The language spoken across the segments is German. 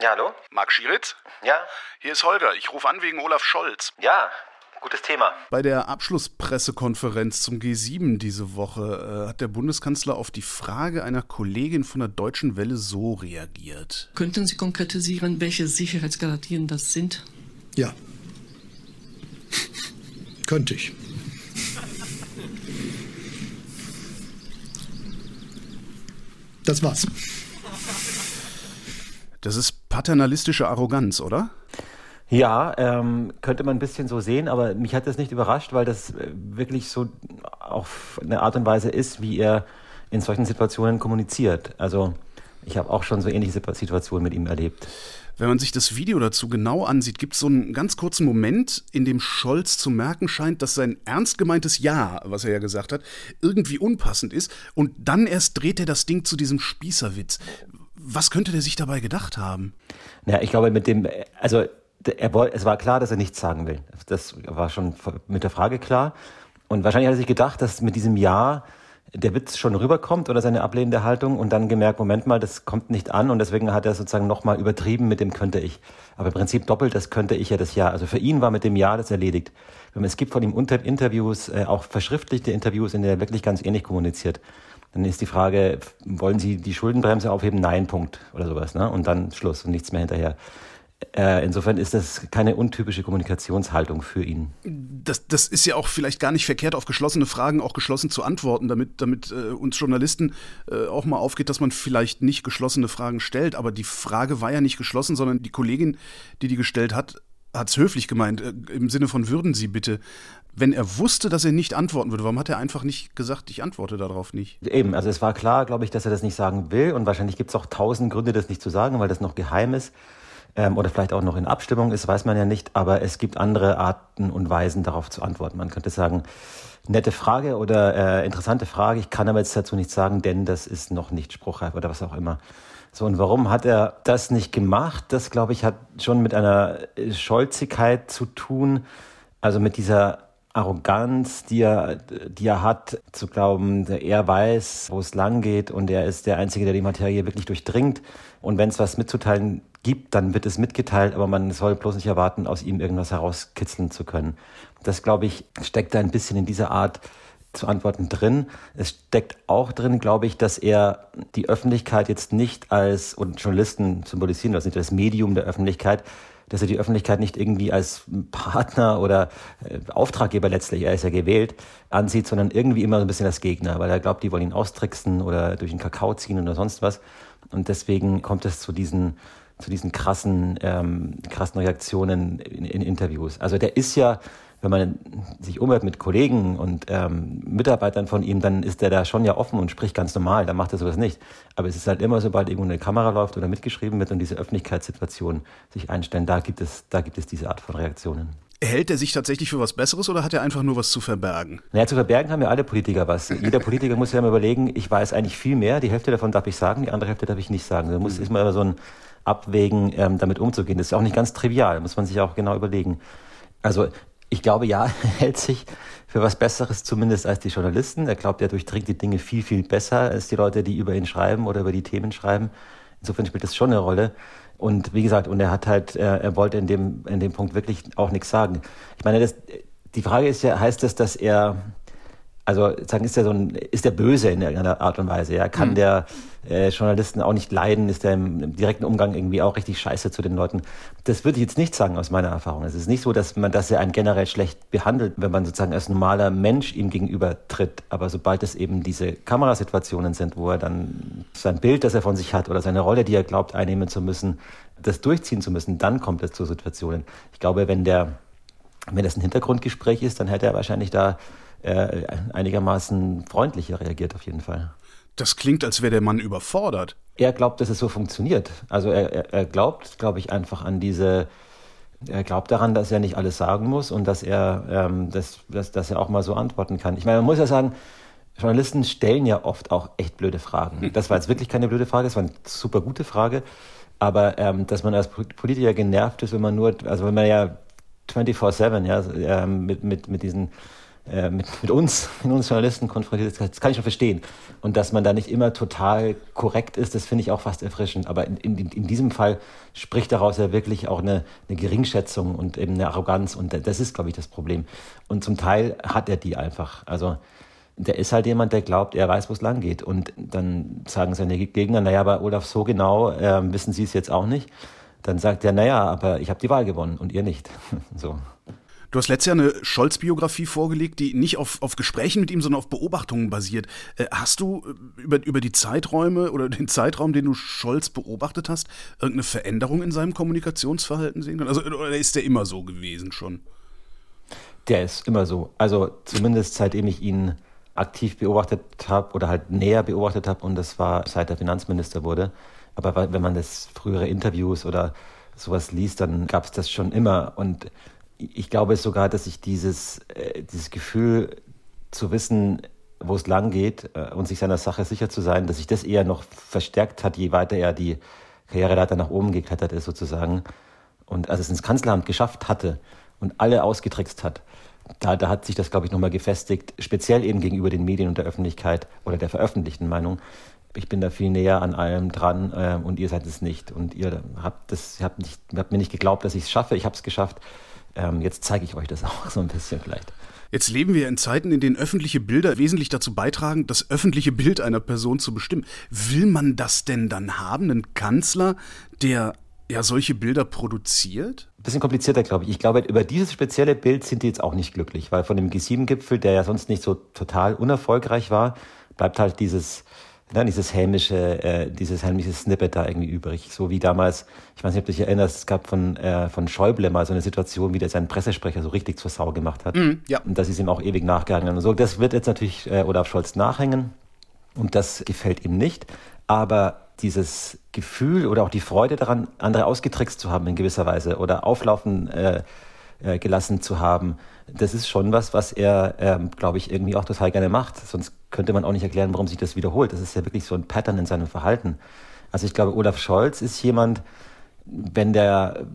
Ja, hallo? Marc Schieritz? Ja? Hier ist Holger. Ich rufe an wegen Olaf Scholz. Ja, gutes Thema. Bei der Abschlusspressekonferenz zum G7 diese Woche äh, hat der Bundeskanzler auf die Frage einer Kollegin von der Deutschen Welle so reagiert. Könnten Sie konkretisieren, welche Sicherheitsgarantien das sind? Ja. Könnte ich. Das war's. Das ist paternalistische Arroganz, oder? Ja, ähm, könnte man ein bisschen so sehen, aber mich hat das nicht überrascht, weil das äh, wirklich so auf eine Art und Weise ist, wie er in solchen Situationen kommuniziert. Also ich habe auch schon so ähnliche Situationen mit ihm erlebt. Wenn man sich das Video dazu genau ansieht, gibt es so einen ganz kurzen Moment, in dem Scholz zu merken scheint, dass sein ernst gemeintes Ja, was er ja gesagt hat, irgendwie unpassend ist. Und dann erst dreht er das Ding zu diesem Spießerwitz. Was könnte der sich dabei gedacht haben? Ja, ich glaube, mit dem, also er wollte, es war klar, dass er nichts sagen will. Das war schon mit der Frage klar. Und wahrscheinlich hat er sich gedacht, dass mit diesem Ja der Witz schon rüberkommt oder seine ablehnende Haltung und dann gemerkt, Moment mal, das kommt nicht an und deswegen hat er sozusagen nochmal übertrieben mit dem könnte ich. Aber im Prinzip doppelt das könnte ich ja das Ja. Also für ihn war mit dem Ja das erledigt. Es gibt von ihm Interviews, äh, auch verschriftlichte Interviews, in denen er wirklich ganz ähnlich kommuniziert. Dann ist die Frage, wollen Sie die Schuldenbremse aufheben? Nein, Punkt oder sowas. Ne? Und dann Schluss und nichts mehr hinterher. Äh, insofern ist das keine untypische Kommunikationshaltung für ihn. Das, das ist ja auch vielleicht gar nicht verkehrt, auf geschlossene Fragen auch geschlossen zu antworten, damit, damit äh, uns Journalisten äh, auch mal aufgeht, dass man vielleicht nicht geschlossene Fragen stellt. Aber die Frage war ja nicht geschlossen, sondern die Kollegin, die die gestellt hat, hat es höflich gemeint, äh, im Sinne von würden Sie bitte. Wenn er wusste, dass er nicht antworten würde, warum hat er einfach nicht gesagt, ich antworte darauf nicht? Eben, also es war klar, glaube ich, dass er das nicht sagen will und wahrscheinlich gibt es auch tausend Gründe, das nicht zu sagen, weil das noch geheim ist ähm, oder vielleicht auch noch in Abstimmung ist, weiß man ja nicht. Aber es gibt andere Arten und Weisen, darauf zu antworten. Man könnte sagen, nette Frage oder äh, interessante Frage. Ich kann aber jetzt dazu nichts sagen, denn das ist noch nicht spruchreif oder was auch immer. So, und warum hat er das nicht gemacht? Das, glaube ich, hat schon mit einer Scholzigkeit zu tun. Also mit dieser Arroganz, die er, die er hat, zu glauben, er weiß, wo es lang geht und er ist der Einzige, der die Materie wirklich durchdringt. Und wenn es was mitzuteilen gibt, dann wird es mitgeteilt, aber man soll bloß nicht erwarten, aus ihm irgendwas herauskitzeln zu können. Das, glaube ich, steckt da ein bisschen in dieser Art zu antworten drin. Es steckt auch drin, glaube ich, dass er die Öffentlichkeit jetzt nicht als, und Journalisten symbolisieren das nicht, das Medium der Öffentlichkeit, dass er die Öffentlichkeit nicht irgendwie als Partner oder äh, Auftraggeber letztlich, er ist ja gewählt, ansieht, sondern irgendwie immer so ein bisschen als Gegner, weil er glaubt, die wollen ihn austricksen oder durch den Kakao ziehen oder sonst was. Und deswegen kommt es zu diesen zu diesen krassen, ähm, krassen Reaktionen in, in Interviews. Also der ist ja, wenn man sich umhört mit Kollegen und ähm, Mitarbeitern von ihm, dann ist der da schon ja offen und spricht ganz normal, da macht er sowas nicht. Aber es ist halt immer, sobald irgendwo eine Kamera läuft oder mitgeschrieben wird und diese Öffentlichkeitssituation sich einstellen, da gibt es, da gibt es diese Art von Reaktionen. Hält er sich tatsächlich für was Besseres oder hat er einfach nur was zu verbergen? Naja, zu verbergen haben ja alle Politiker was. Jeder Politiker muss ja mal überlegen, ich weiß eigentlich viel mehr, die Hälfte davon darf ich sagen, die andere Hälfte darf ich nicht sagen. Da muss, mhm. ist man immer so ein abwägen, ähm, damit umzugehen. Das ist auch nicht ganz trivial, muss man sich auch genau überlegen. Also ich glaube, ja, er hält sich für was Besseres zumindest als die Journalisten. Er glaubt, er durchdringt die Dinge viel, viel besser als die Leute, die über ihn schreiben oder über die Themen schreiben. Insofern spielt das schon eine Rolle. Und wie gesagt, und er hat halt, er, er wollte in dem, in dem Punkt wirklich auch nichts sagen. Ich meine, das, die Frage ist ja, heißt das, dass er also sagen, ist der so ein, ist der böse in irgendeiner Art und Weise, ja? Kann mhm. der äh, Journalisten auch nicht leiden? Ist der im, im, direkten Umgang irgendwie auch richtig scheiße zu den Leuten? Das würde ich jetzt nicht sagen aus meiner Erfahrung. Es ist nicht so, dass man, dass er einen generell schlecht behandelt, wenn man sozusagen als normaler Mensch ihm gegenüber tritt. Aber sobald es eben diese Kamerasituationen sind, wo er dann sein Bild, das er von sich hat oder seine Rolle, die er glaubt einnehmen zu müssen, das durchziehen zu müssen, dann kommt es zu Situationen. Ich glaube, wenn der, wenn das ein Hintergrundgespräch ist, dann hätte er wahrscheinlich da äh, einigermaßen freundlicher reagiert auf jeden Fall. Das klingt, als wäre der Mann überfordert. Er glaubt, dass es so funktioniert. Also er, er glaubt, glaube ich, einfach an diese, er glaubt daran, dass er nicht alles sagen muss und dass er, ähm, dass, dass, dass er auch mal so antworten kann. Ich meine, man muss ja sagen, Journalisten stellen ja oft auch echt blöde Fragen. Das war jetzt wirklich keine blöde Frage, es war eine super gute Frage. Aber ähm, dass man als Politiker genervt ist, wenn man nur, also wenn man ja 24-7, ja, ähm, mit, mit, mit diesen äh, mit, mit uns, mit uns Journalisten konfrontiert ist, das kann ich schon verstehen. Und dass man da nicht immer total korrekt ist, das finde ich auch fast erfrischend. Aber in, in, in diesem Fall spricht daraus ja wirklich auch eine, eine Geringschätzung und eben eine Arroganz. Und das ist, glaube ich, das Problem. Und zum Teil hat er die einfach. Also der ist halt jemand, der glaubt, er weiß, wo es lang geht. Und dann sagen seine Gegner, naja, aber Olaf, so genau äh, wissen Sie es jetzt auch nicht. Dann sagt er, naja, aber ich habe die Wahl gewonnen und ihr nicht. so. Du hast letztes Jahr eine Scholz-Biografie vorgelegt, die nicht auf, auf Gesprächen mit ihm, sondern auf Beobachtungen basiert. Äh, hast du äh, über, über die Zeiträume oder den Zeitraum, den du Scholz beobachtet hast, irgendeine Veränderung in seinem Kommunikationsverhalten sehen können? Also, oder ist der immer so gewesen schon? Der ist immer so. Also zumindest seitdem ich ihn aktiv beobachtet habe oder halt näher beobachtet habe und das war seit er Finanzminister wurde. Aber wenn man das frühere Interviews oder sowas liest, dann gab es das schon immer und ich glaube sogar, dass ich dieses, äh, dieses Gefühl zu wissen, wo es lang geht äh, und sich seiner Sache sicher zu sein, dass sich das eher noch verstärkt hat, je weiter er die Karriereleiter nach oben geklettert ist sozusagen und als es ins Kanzleramt geschafft hatte und alle ausgetrickst hat, da, da hat sich das, glaube ich, nochmal gefestigt, speziell eben gegenüber den Medien und der Öffentlichkeit oder der veröffentlichten Meinung. Ich bin da viel näher an allem dran äh, und ihr seid es nicht. Und ihr habt, das, habt, nicht, habt mir nicht geglaubt, dass ich es schaffe. Ich habe es geschafft. Ähm, jetzt zeige ich euch das auch so ein bisschen vielleicht. Jetzt leben wir in Zeiten, in denen öffentliche Bilder wesentlich dazu beitragen, das öffentliche Bild einer Person zu bestimmen. Will man das denn dann haben, einen Kanzler, der ja solche Bilder produziert? Bisschen komplizierter, glaube ich. Ich glaube, über dieses spezielle Bild sind die jetzt auch nicht glücklich, weil von dem G7-Gipfel, der ja sonst nicht so total unerfolgreich war, bleibt halt dieses ne, dieses hämische, äh, dieses hämische Snippet da irgendwie übrig. So wie damals, ich weiß nicht, ob du dich erinnerst, es gab von, äh, von Schäuble mal so eine Situation, wie der seinen Pressesprecher so richtig zur Sau gemacht hat. Mm, ja. Und das ist ihm auch ewig nachgegangen. Und so, das wird jetzt natürlich äh, Olaf Scholz nachhängen. Und das gefällt ihm nicht. Aber dieses Gefühl oder auch die Freude daran, andere ausgetrickst zu haben in gewisser Weise oder auflaufen äh, äh, gelassen zu haben, das ist schon was, was er, ähm, glaube ich, irgendwie auch total gerne macht. Sonst könnte man auch nicht erklären, warum sich das wiederholt. Das ist ja wirklich so ein Pattern in seinem Verhalten. Also ich glaube, Olaf Scholz ist jemand, wenn der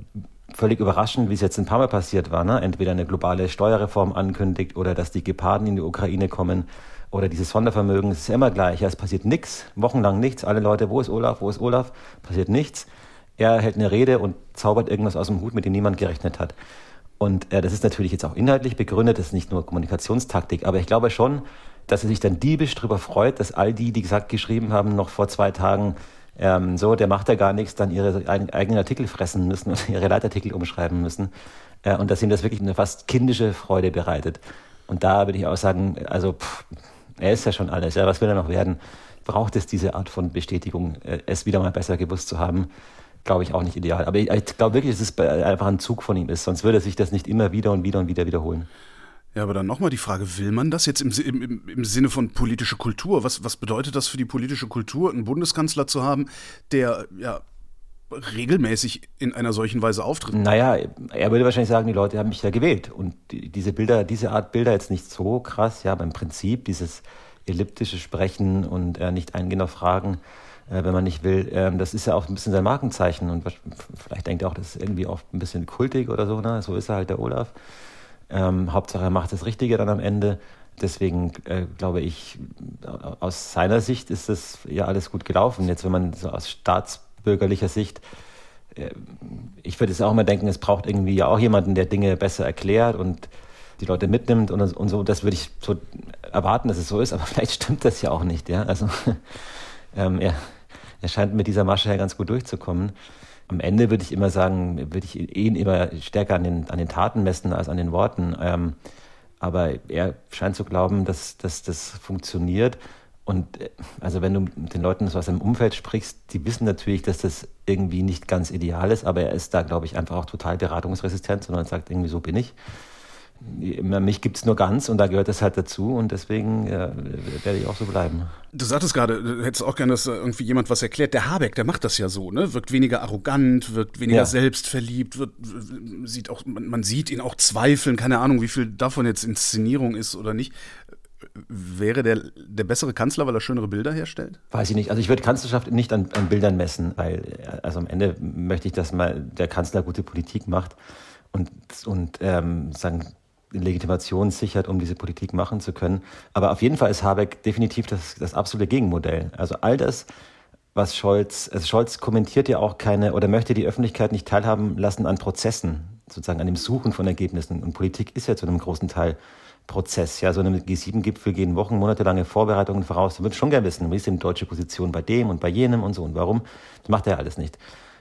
völlig überraschend, wie es jetzt ein paar Mal passiert war, ne? entweder eine globale Steuerreform ankündigt oder dass die Geparden in die Ukraine kommen oder dieses Sondervermögen, es ist immer gleich. Ja, es passiert nichts, wochenlang nichts. Alle Leute, wo ist Olaf, wo ist Olaf? Passiert nichts. Er hält eine Rede und zaubert irgendwas aus dem Hut, mit dem niemand gerechnet hat. Und äh, das ist natürlich jetzt auch inhaltlich begründet, das ist nicht nur Kommunikationstaktik, aber ich glaube schon, dass er sich dann diebisch darüber freut, dass all die, die gesagt geschrieben haben, noch vor zwei Tagen, ähm, so, der macht ja gar nichts, dann ihre eigenen Artikel fressen müssen und ihre Leitartikel umschreiben müssen. Äh, und dass ihm das wirklich eine fast kindische Freude bereitet. Und da würde ich auch sagen, also pff, er ist ja schon alles, ja, was will er noch werden? Braucht es diese Art von Bestätigung, äh, es wieder mal besser gewusst zu haben? glaube ich, auch nicht ideal. Aber ich, ich glaube wirklich, dass es einfach ein Zug von ihm ist. Sonst würde sich das nicht immer wieder und wieder und wieder wiederholen. Ja, aber dann nochmal die Frage, will man das jetzt im, im, im Sinne von politische Kultur? Was, was bedeutet das für die politische Kultur, einen Bundeskanzler zu haben, der ja regelmäßig in einer solchen Weise auftritt? Naja, er würde wahrscheinlich sagen, die Leute haben mich ja gewählt. Und die, diese Bilder, diese Art Bilder jetzt nicht so krass, ja, aber im Prinzip dieses elliptische Sprechen und äh, nicht eingehen auf Fragen, äh, wenn man nicht will. Ähm, das ist ja auch ein bisschen sein Markenzeichen und vielleicht denkt er auch, das ist irgendwie auch ein bisschen kultig oder so. Ne? So ist er halt der Olaf. Ähm, Hauptsache er macht das Richtige dann am Ende. Deswegen äh, glaube ich, aus seiner Sicht ist das ja alles gut gelaufen. Jetzt, wenn man so aus staatsbürgerlicher Sicht, äh, ich würde es auch immer denken, es braucht irgendwie ja auch jemanden, der Dinge besser erklärt und die Leute mitnimmt und, und so. Das würde ich so erwarten, dass es so ist, aber vielleicht stimmt das ja auch nicht. Ja? Also ähm, er, er scheint mit dieser Masche ja ganz gut durchzukommen. Am Ende würde ich immer sagen, würde ich ihn immer stärker an den, an den Taten messen als an den Worten. Ähm, aber er scheint zu glauben, dass, dass das funktioniert. Und äh, also wenn du mit den Leuten aus seinem Umfeld sprichst, die wissen natürlich, dass das irgendwie nicht ganz ideal ist, aber er ist da, glaube ich, einfach auch total beratungsresistent, sondern sagt irgendwie, so bin ich mich gibt es nur ganz und da gehört das halt dazu und deswegen ja, werde ich auch so bleiben. Du sagtest gerade, du hättest auch gerne, dass irgendwie jemand was erklärt. Der Habeck, der macht das ja so, ne? Wirkt weniger arrogant, wirkt weniger ja. selbstverliebt, wird, sieht auch, man, man sieht ihn auch zweifeln, keine Ahnung, wie viel davon jetzt Inszenierung ist oder nicht. Wäre der der bessere Kanzler, weil er schönere Bilder herstellt? Weiß ich nicht. Also ich würde Kanzlerschaft nicht an, an Bildern messen, weil also am Ende möchte ich, dass mal der Kanzler gute Politik macht und, und ähm, sagen, Legitimation sichert, um diese Politik machen zu können. Aber auf jeden Fall ist Habeck definitiv das, das absolute Gegenmodell. Also all das, was Scholz, also Scholz kommentiert ja auch keine oder möchte die Öffentlichkeit nicht teilhaben lassen an Prozessen, sozusagen an dem Suchen von Ergebnissen. Und Politik ist ja zu einem großen Teil Prozess. Ja, so einem G7-Gipfel gehen Wochen, monatelange Vorbereitungen voraus. Du würdest schon gerne wissen, wie ist denn die deutsche Position bei dem und bei jenem und so und warum. Das macht er alles nicht.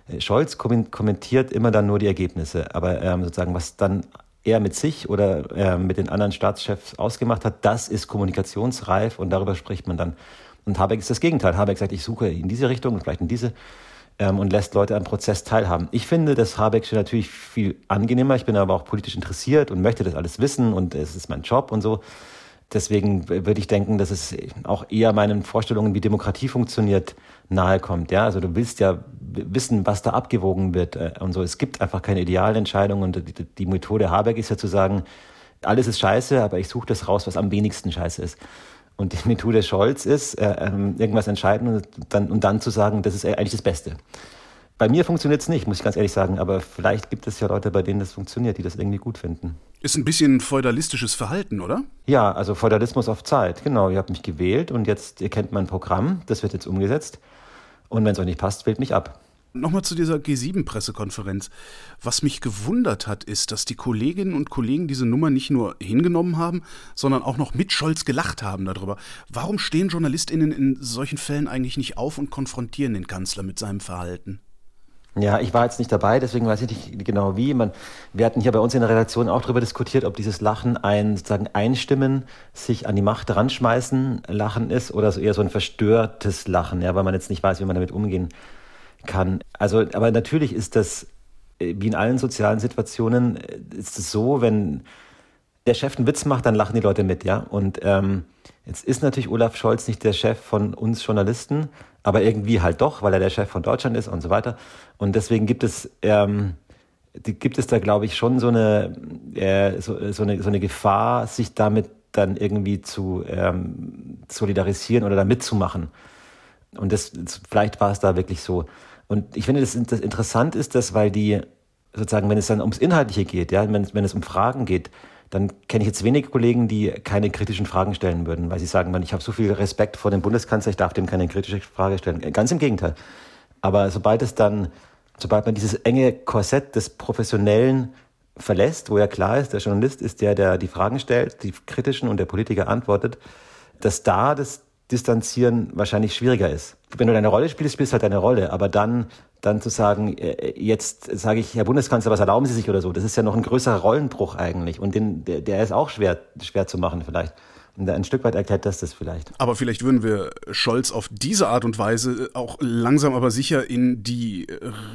Äh, Scholz kommentiert immer dann nur die Ergebnisse, aber ähm, sozusagen, was dann er mit sich oder äh, mit den anderen Staatschefs ausgemacht hat, das ist kommunikationsreif und darüber spricht man dann. Und Habeck ist das Gegenteil. Habeck sagt, ich suche in diese Richtung und vielleicht in diese ähm, und lässt Leute am Prozess teilhaben. Ich finde das Habecksche natürlich viel angenehmer. Ich bin aber auch politisch interessiert und möchte das alles wissen und es ist mein Job und so. Deswegen würde ich denken, dass es auch eher meinen Vorstellungen, wie Demokratie funktioniert, nahe kommt. Ja, also du willst ja wissen, was da abgewogen wird äh, und so. Es gibt einfach keine Idealentscheidung und die, die Methode Habeck ist ja zu sagen, alles ist scheiße, aber ich suche das raus, was am wenigsten scheiße ist. Und die Methode Scholz ist, äh, ähm, irgendwas entscheiden und dann, und dann zu sagen, das ist eigentlich das Beste. Bei mir funktioniert es nicht, muss ich ganz ehrlich sagen, aber vielleicht gibt es ja Leute, bei denen das funktioniert, die das irgendwie gut finden. Ist ein bisschen feudalistisches Verhalten, oder? Ja, also Feudalismus auf Zeit, genau. Ihr habt mich gewählt und jetzt, ihr kennt mein Programm, das wird jetzt umgesetzt. Und wenn es euch nicht passt, wählt mich ab. Nochmal zu dieser G7-Pressekonferenz. Was mich gewundert hat, ist, dass die Kolleginnen und Kollegen diese Nummer nicht nur hingenommen haben, sondern auch noch mit Scholz gelacht haben darüber. Warum stehen JournalistInnen in solchen Fällen eigentlich nicht auf und konfrontieren den Kanzler mit seinem Verhalten? Ja, ich war jetzt nicht dabei, deswegen weiß ich nicht genau wie. Man, wir hatten hier bei uns in der Redaktion auch darüber diskutiert, ob dieses Lachen ein sozusagen Einstimmen, sich an die Macht ranschmeißen Lachen ist oder so eher so ein verstörtes Lachen, ja, weil man jetzt nicht weiß, wie man damit umgehen kann. Also, aber natürlich ist das, äh, wie in allen sozialen Situationen, äh, ist es so, wenn der Chef einen Witz macht, dann lachen die Leute mit, ja. Und ähm, jetzt ist natürlich Olaf Scholz nicht der Chef von uns Journalisten, aber irgendwie halt doch, weil er der Chef von Deutschland ist und so weiter. Und deswegen gibt es ähm, gibt es da, glaube ich, schon so eine, äh, so, so, eine, so eine Gefahr, sich damit dann irgendwie zu ähm, solidarisieren oder da mitzumachen. Und das, vielleicht war es da wirklich so. Und ich finde, das, das interessant ist, dass, weil die sozusagen, wenn es dann ums Inhaltliche geht, ja, wenn, wenn es um Fragen geht, dann kenne ich jetzt wenige Kollegen, die keine kritischen Fragen stellen würden, weil sie sagen, ich habe so viel Respekt vor dem Bundeskanzler, ich darf dem keine kritische Frage stellen. Ganz im Gegenteil. Aber sobald es dann, sobald man dieses enge Korsett des Professionellen verlässt, wo ja klar ist, der Journalist ist der, der die Fragen stellt, die kritischen und der Politiker antwortet, dass da das Distanzieren wahrscheinlich schwieriger ist. Wenn du deine Rolle spielst, spielst du halt deine Rolle. Aber dann, dann zu sagen, äh, jetzt sage ich, Herr Bundeskanzler, was erlauben Sie sich oder so, das ist ja noch ein größerer Rollenbruch eigentlich. Und den, der, der ist auch schwer, schwer zu machen vielleicht. Und ein Stück weit erklärt das das vielleicht. Aber vielleicht würden wir Scholz auf diese Art und Weise auch langsam aber sicher in die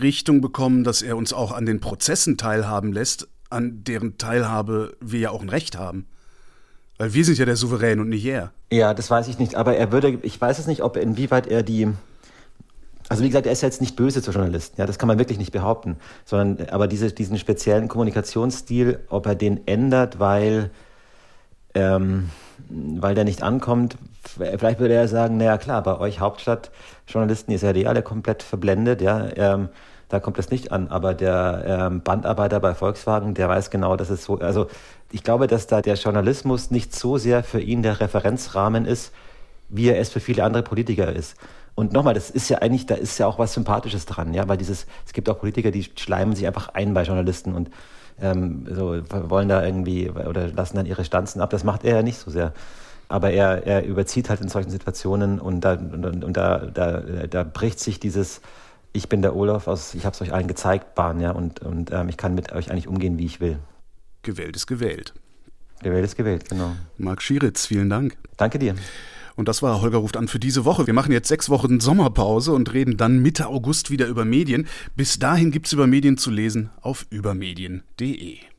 Richtung bekommen, dass er uns auch an den Prozessen teilhaben lässt, an deren Teilhabe wir ja auch ein Recht haben. Weil wir sind ja der Souverän und nicht er. Ja, das weiß ich nicht. Aber er würde, ich weiß es nicht, ob inwieweit er die, also wie gesagt, er ist jetzt nicht böse zu Journalisten, ja, das kann man wirklich nicht behaupten. Sondern, aber diese, diesen speziellen Kommunikationsstil, ob er den ändert, weil, ähm, weil der nicht ankommt, vielleicht würde er sagen, naja klar, bei euch Hauptstadtjournalisten ist ja die alle komplett verblendet, ja. Ähm, da kommt es nicht an. Aber der ähm, Bandarbeiter bei Volkswagen, der weiß genau, dass es so, also ich glaube, dass da der Journalismus nicht so sehr für ihn der Referenzrahmen ist, wie er es für viele andere Politiker ist. Und nochmal, das ist ja eigentlich, da ist ja auch was Sympathisches dran, ja, weil dieses, es gibt auch Politiker, die schleimen sich einfach ein bei Journalisten und ähm, so wollen da irgendwie oder lassen dann ihre Stanzen ab. Das macht er ja nicht so sehr. Aber er, er überzieht halt in solchen Situationen und da, und, und da, da, da bricht sich dieses, ich bin der Olaf aus, ich habe es euch allen gezeigt, Bahn, ja, und, und ähm, ich kann mit euch eigentlich umgehen, wie ich will. Gewählt ist gewählt. Gewählt ist gewählt, genau. Marc Schieritz, vielen Dank. Danke dir. Und das war Holger ruft an für diese Woche. Wir machen jetzt sechs Wochen Sommerpause und reden dann Mitte August wieder über Medien. Bis dahin gibt es über Medien zu lesen auf übermedien.de.